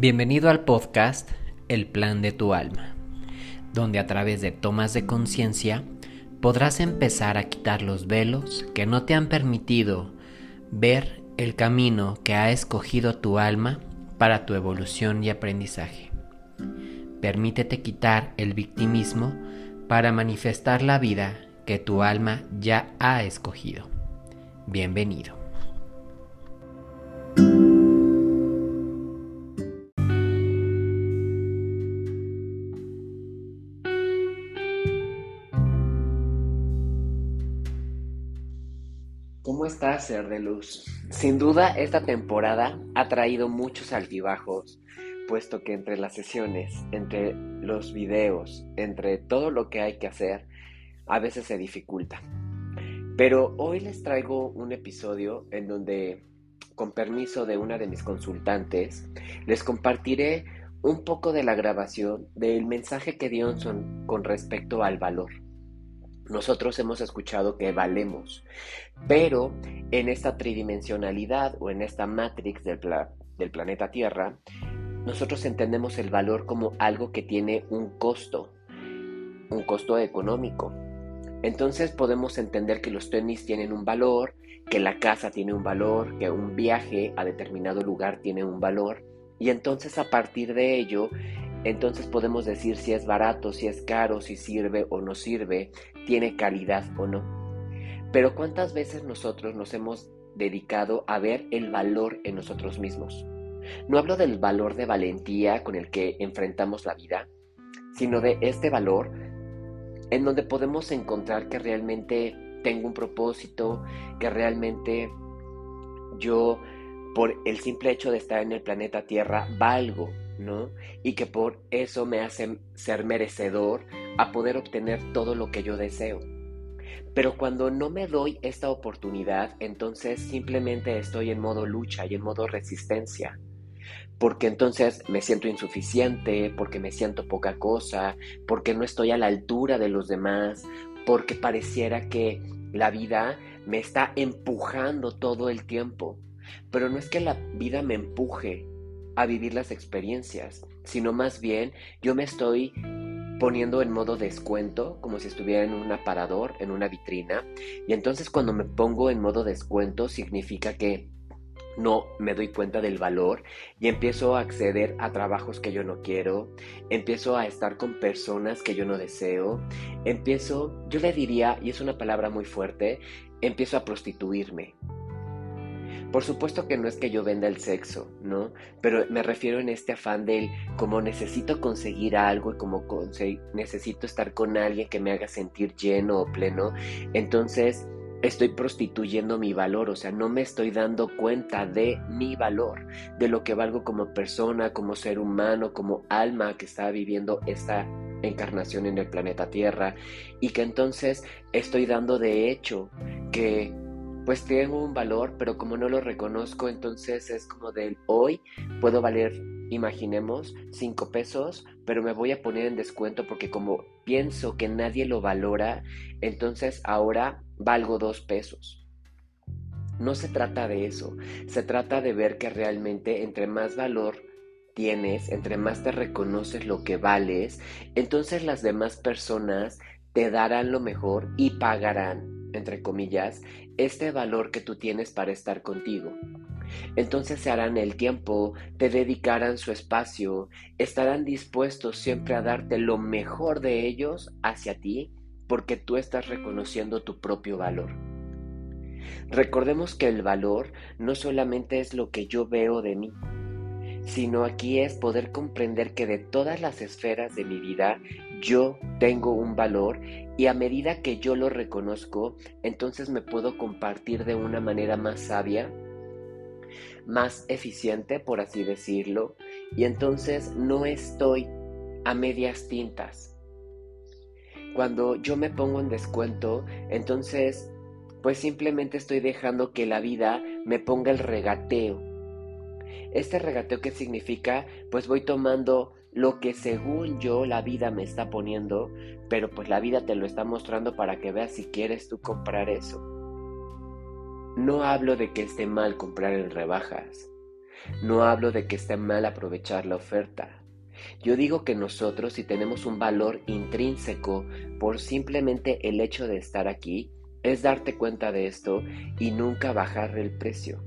Bienvenido al podcast El Plan de tu Alma, donde a través de tomas de conciencia podrás empezar a quitar los velos que no te han permitido ver el camino que ha escogido tu alma para tu evolución y aprendizaje. Permítete quitar el victimismo para manifestar la vida que tu alma ya ha escogido. Bienvenido. Estás, ser de luz? Sin duda, esta temporada ha traído muchos altibajos, puesto que entre las sesiones, entre los videos, entre todo lo que hay que hacer, a veces se dificulta. Pero hoy les traigo un episodio en donde, con permiso de una de mis consultantes, les compartiré un poco de la grabación del mensaje que dio con respecto al valor nosotros hemos escuchado que valemos, pero en esta tridimensionalidad o en esta matrix del, del planeta Tierra, nosotros entendemos el valor como algo que tiene un costo, un costo económico. Entonces podemos entender que los tenis tienen un valor, que la casa tiene un valor, que un viaje a determinado lugar tiene un valor. Y entonces a partir de ello entonces podemos decir si es barato, si es caro, si sirve o no sirve, tiene calidad o no. Pero ¿cuántas veces nosotros nos hemos dedicado a ver el valor en nosotros mismos? No hablo del valor de valentía con el que enfrentamos la vida, sino de este valor en donde podemos encontrar que realmente tengo un propósito, que realmente yo, por el simple hecho de estar en el planeta Tierra, valgo Y que por eso me hacen ser merecedor a poder obtener todo lo que yo deseo. Pero cuando no me doy esta oportunidad, entonces simplemente estoy en modo lucha y en modo resistencia. Porque entonces me siento insuficiente, porque me siento poca cosa, porque no estoy a la altura de los demás, porque pareciera que la vida me está empujando todo el tiempo. Pero no es que la vida me empuje, a vivir las experiencias, sino más bien yo me estoy poniendo en modo descuento, como si estuviera en un aparador, en una vitrina, y entonces cuando me pongo en modo descuento significa que no me doy cuenta del valor y empiezo a acceder a trabajos que yo no quiero, empiezo a estar con personas que yo no deseo, empiezo, yo le diría, y es una palabra muy fuerte, empiezo a prostituirme, por supuesto que no es que yo venda el sexo, ¿no? Pero me refiero en este afán del como necesito conseguir algo y como necesito estar con alguien que me haga sentir lleno o pleno, entonces estoy prostituyendo mi valor, o sea, no me estoy dando cuenta de mi valor, de lo que valgo como persona, como ser humano, como alma que está viviendo esta encarnación en el planeta Tierra y que entonces estoy dando de hecho que pues tengo un valor, pero como no lo reconozco, entonces es como del hoy puedo valer, imaginemos, cinco pesos, pero me voy a poner en descuento porque como pienso que nadie lo valora, entonces ahora valgo dos pesos. No se trata de eso, se trata de ver que realmente entre más valor tienes, entre más te reconoces lo que vales, entonces las demás personas te darán lo mejor y pagarán entre comillas, este valor que tú tienes para estar contigo. Entonces se harán el tiempo, te dedicarán su espacio, estarán dispuestos siempre a darte lo mejor de ellos hacia ti porque tú estás reconociendo tu propio valor. Recordemos que el valor no solamente es lo que yo veo de mí, sino aquí es poder comprender que de todas las esferas de mi vida yo tengo un valor y a medida que yo lo reconozco, entonces me puedo compartir de una manera más sabia, más eficiente, por así decirlo, y entonces no estoy a medias tintas. Cuando yo me pongo en descuento, entonces pues simplemente estoy dejando que la vida me ponga el regateo. Este regateo qué significa? Pues voy tomando lo que según yo la vida me está poniendo, pero pues la vida te lo está mostrando para que veas si quieres tú comprar eso. No hablo de que esté mal comprar en rebajas. No hablo de que esté mal aprovechar la oferta. Yo digo que nosotros si tenemos un valor intrínseco por simplemente el hecho de estar aquí, es darte cuenta de esto y nunca bajar el precio,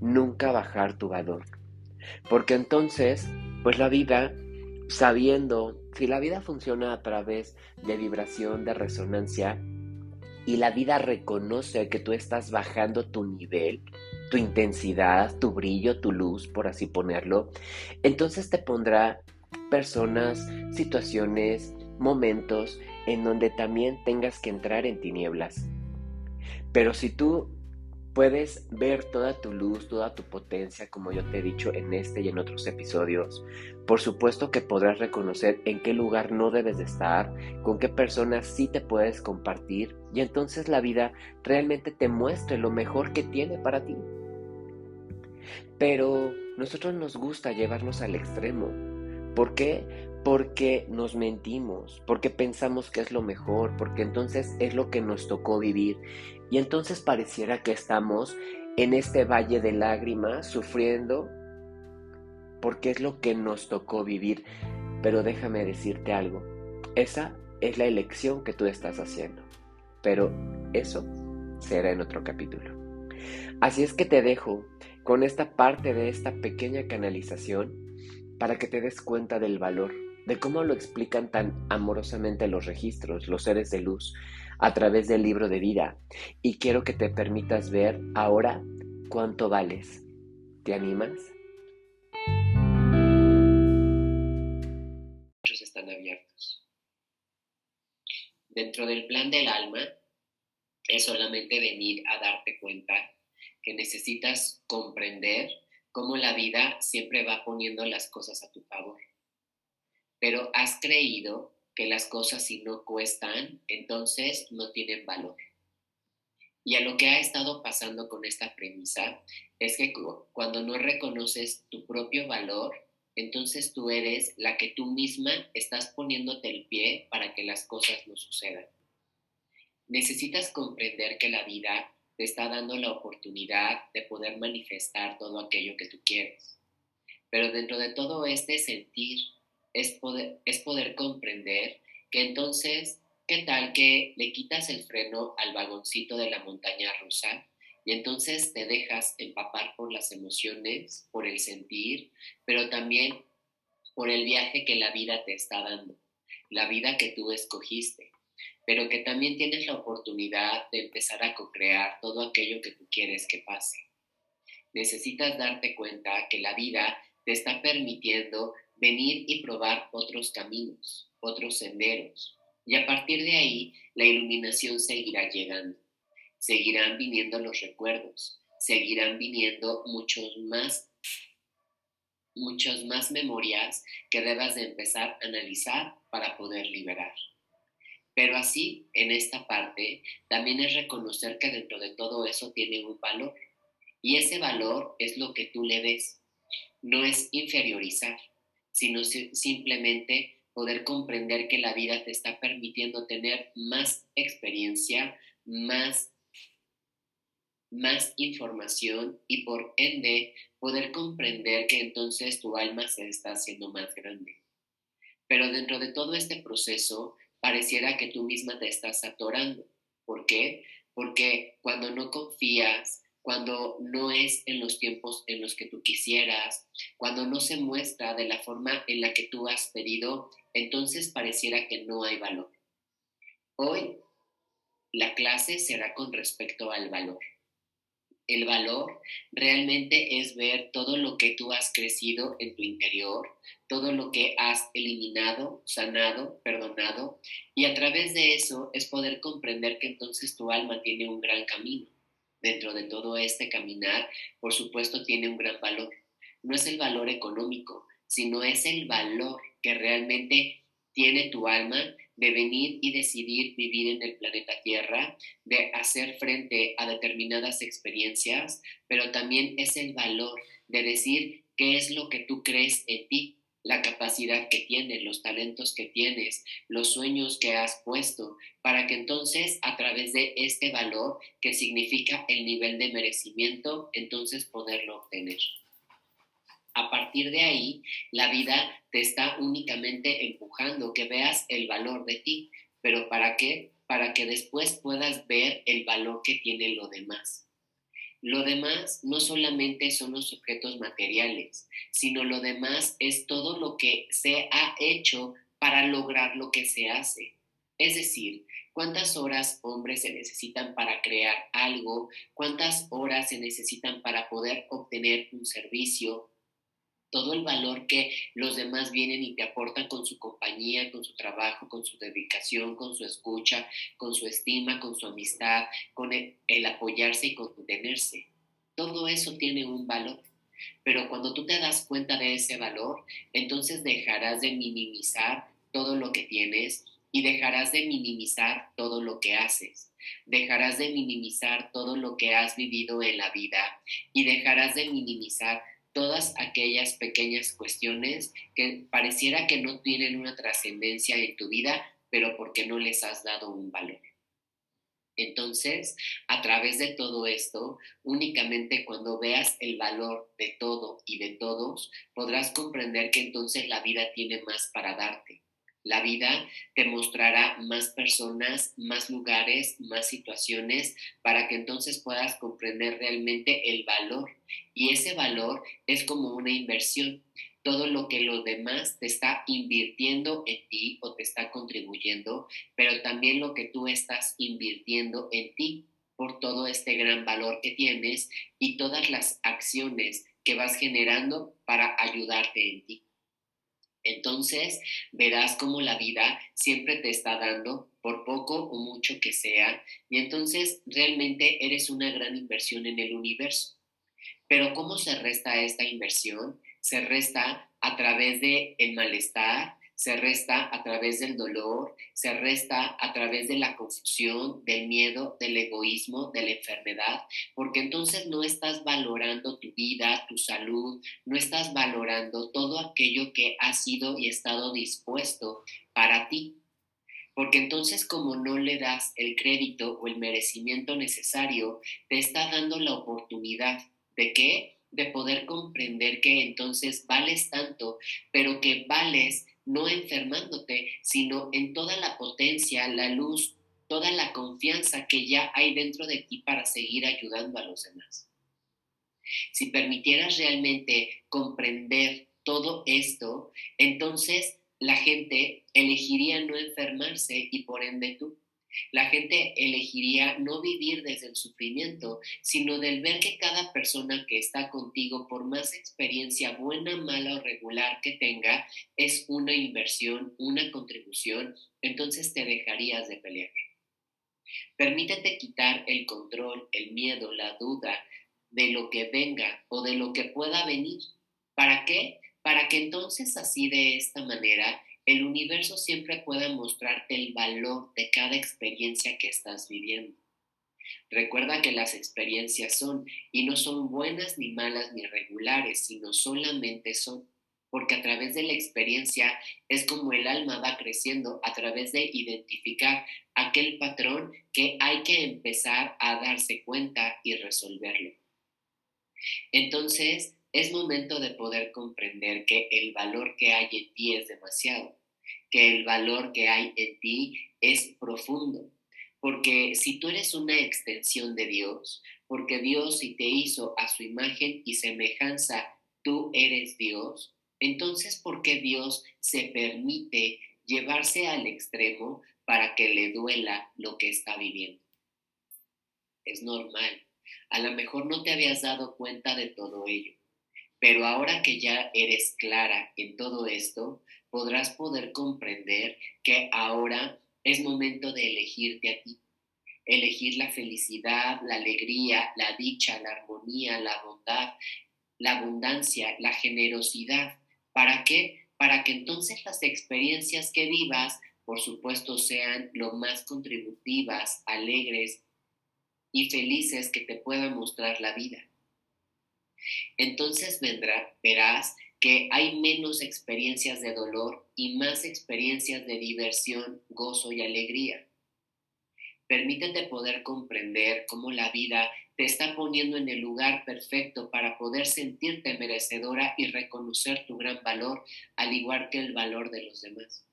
nunca bajar tu valor. Porque entonces, pues la vida, sabiendo, si la vida funciona a través de vibración, de resonancia, y la vida reconoce que tú estás bajando tu nivel, tu intensidad, tu brillo, tu luz, por así ponerlo, entonces te pondrá personas, situaciones, momentos en donde también tengas que entrar en tinieblas. Pero si tú puedes ver toda tu luz, toda tu potencia, como yo te he dicho en este y en otros episodios, por supuesto que podrás reconocer en qué lugar no debes de estar, con qué personas sí te puedes compartir y entonces la vida realmente te muestre lo mejor que tiene para ti. Pero nosotros nos gusta llevarnos al extremo. ¿Por qué? Porque nos mentimos, porque pensamos que es lo mejor, porque entonces es lo que nos tocó vivir. Y entonces pareciera que estamos en este valle de lágrimas sufriendo porque es lo que nos tocó vivir. Pero déjame decirte algo, esa es la elección que tú estás haciendo. Pero eso será en otro capítulo. Así es que te dejo con esta parte de esta pequeña canalización para que te des cuenta del valor, de cómo lo explican tan amorosamente los registros, los seres de luz, a través del libro de vida. Y quiero que te permitas ver ahora cuánto vales. ¿Te animas? están abiertos. Dentro del plan del alma es solamente venir a darte cuenta que necesitas comprender cómo la vida siempre va poniendo las cosas a tu favor. Pero has creído que las cosas si no cuestan, entonces no tienen valor. Y a lo que ha estado pasando con esta premisa es que cuando no reconoces tu propio valor, entonces tú eres la que tú misma estás poniéndote el pie para que las cosas no sucedan. Necesitas comprender que la vida te está dando la oportunidad de poder manifestar todo aquello que tú quieres. Pero dentro de todo este sentir es poder, es poder comprender que entonces, ¿qué tal que le quitas el freno al vagoncito de la montaña rusa y entonces te dejas empapar por las emociones, por el sentir, pero también por el viaje que la vida te está dando, la vida que tú escogiste, pero que también tienes la oportunidad de empezar a co-crear todo aquello que tú quieres que pase. Necesitas darte cuenta que la vida te está permitiendo venir y probar otros caminos, otros senderos. Y a partir de ahí, la iluminación seguirá llegando. Seguirán viniendo los recuerdos, seguirán viniendo muchos más, muchas más memorias que debas de empezar a analizar para poder liberar. Pero así, en esta parte, también es reconocer que dentro de todo eso tiene un valor. Y ese valor es lo que tú le ves. No es inferiorizar, sino simplemente poder comprender que la vida te está permitiendo tener más experiencia, más, más información y por ende poder comprender que entonces tu alma se está haciendo más grande. Pero dentro de todo este proceso pareciera que tú misma te estás atorando. ¿Por qué? Porque cuando no confías, cuando no es en los tiempos en los que tú quisieras, cuando no se muestra de la forma en la que tú has pedido, entonces pareciera que no hay valor. Hoy la clase será con respecto al valor. El valor realmente es ver todo lo que tú has crecido en tu interior, todo lo que has eliminado, sanado, perdonado, y a través de eso es poder comprender que entonces tu alma tiene un gran camino dentro de todo este caminar, por supuesto, tiene un gran valor. No es el valor económico, sino es el valor que realmente tiene tu alma de venir y decidir vivir en el planeta Tierra, de hacer frente a determinadas experiencias, pero también es el valor de decir qué es lo que tú crees en ti, la capacidad que tienes, los talentos que tienes, los sueños que has puesto, para que entonces a través de este valor que significa el nivel de merecimiento, entonces poderlo obtener. A partir de ahí, la vida te está únicamente empujando que veas el valor de ti. ¿Pero para qué? Para que después puedas ver el valor que tiene lo demás. Lo demás no solamente son los objetos materiales, sino lo demás es todo lo que se ha hecho para lograr lo que se hace. Es decir, cuántas horas hombres se necesitan para crear algo, cuántas horas se necesitan para poder obtener un servicio, todo el valor que los demás vienen y te aportan con su compañía, con su trabajo, con su dedicación, con su escucha, con su estima, con su amistad, con el, apoyarse y contenerse. Todo eso tiene un valor. Pero cuando tú te das cuenta de ese valor, entonces dejarás de minimizar todo lo que tienes y dejarás de minimizar todo lo que haces. Dejarás de minimizar todo lo que has vivido en la vida y dejarás de minimizar todas aquellas pequeñas cuestiones que pareciera que no tienen una trascendencia en tu vida, pero porque no les has dado un valor. Entonces, a través de todo esto, únicamente cuando veas el valor de todo y de todos, podrás comprender que entonces la vida tiene más para darte. La vida te mostrará más personas, más lugares, más situaciones para que entonces puedas comprender realmente el valor. Y ese valor es como una inversión. Todo lo que lo demás te está invirtiendo en ti o te está contribuyendo, pero también lo que tú estás invirtiendo en ti por todo este gran valor que tienes y todas las acciones que vas generando para ayudarte en ti. Entonces verás cómo la vida siempre te está dando, por poco o mucho que sea, y entonces realmente eres una gran inversión en el universo. Pero ¿cómo se resta esta inversión? Se resta a través de el malestar, se resta a través del dolor, se resta a través de la confusión, del miedo, del egoísmo, de la enfermedad, porque entonces no estás valorando tu vida, tu salud, no estás valorando todo aquello que ha sido y estado dispuesto para ti. Porque entonces como no le das el crédito o el merecimiento necesario, te está dando la oportunidad de qué? De poder comprender que entonces vales tanto, pero que vales no enfermándote, sino en toda la potencia, la luz, toda la confianza que ya hay dentro de ti para seguir ayudando a los demás. Si permitieras realmente comprender todo esto, entonces la gente elegiría no enfermarse y por ende tú. La gente elegiría no vivir desde el sufrimiento, sino del ver que cada persona que está contigo, por más experiencia buena, mala o regular que tenga, es una inversión, una contribución, entonces te dejarías de pelear. Permítete quitar el control, el miedo, la duda de lo que venga o de lo que pueda venir. ¿Para qué? Para que entonces así de esta manera el universo siempre puede mostrarte el valor de cada experiencia que estás viviendo. Recuerda que las experiencias son y no son buenas ni malas ni regulares, sino solamente son, porque a través de la experiencia es como el alma va creciendo a través de identificar aquel patrón que hay que empezar a darse cuenta y resolverlo. Entonces, es momento de poder comprender que el valor que hay en ti es demasiado que el valor que hay en ti es profundo. Porque si tú eres una extensión de Dios, porque Dios si te hizo a su imagen y semejanza, tú eres Dios, entonces ¿por qué Dios se permite llevarse al extremo para que le duela lo que está viviendo? Es normal. A lo mejor no te habías dado cuenta de todo ello, pero ahora que ya eres clara en todo esto, podrás poder comprender que ahora es momento de elegirte a ti. Elegir la felicidad, la alegría, la dicha, la armonía, la bondad, la abundancia, la generosidad. ¿Para qué? Para que entonces las experiencias que vivas, por supuesto, sean lo más contributivas, alegres y felices que te pueda mostrar la vida. Entonces vendrá, verás que hay menos experiencias de dolor y más experiencias de diversión, gozo y alegría. Permítete poder comprender cómo la vida te está poniendo en el lugar perfecto para poder sentirte merecedora y reconocer tu gran valor, al igual que el valor de los demás.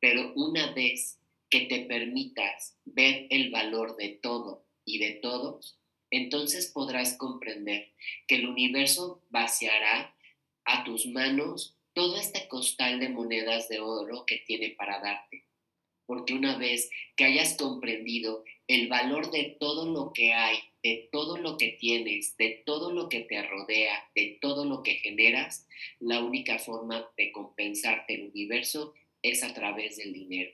Pero una vez que te permitas ver el valor de todo y de todos, entonces podrás comprender que el universo vaciará a tus manos todo este costal de monedas de oro que tiene para darte. Porque una vez que hayas comprendido el valor de todo lo que hay, de todo lo que tienes, de todo lo que te rodea, de todo lo que generas, la única forma de compensarte el universo es a través del dinero.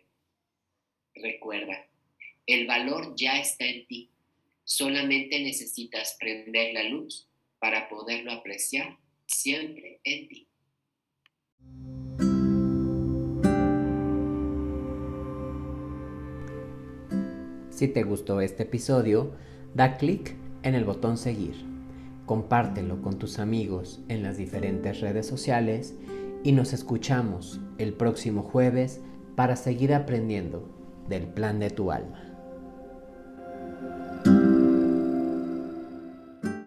Recuerda, el valor ya está en ti. Solamente necesitas prender la luz para poderlo apreciar siempre en ti. Si te gustó este episodio, da clic en el botón seguir. Compártelo con tus amigos en las diferentes redes sociales y nos escuchamos el próximo jueves para seguir aprendiendo del plan de tu alma.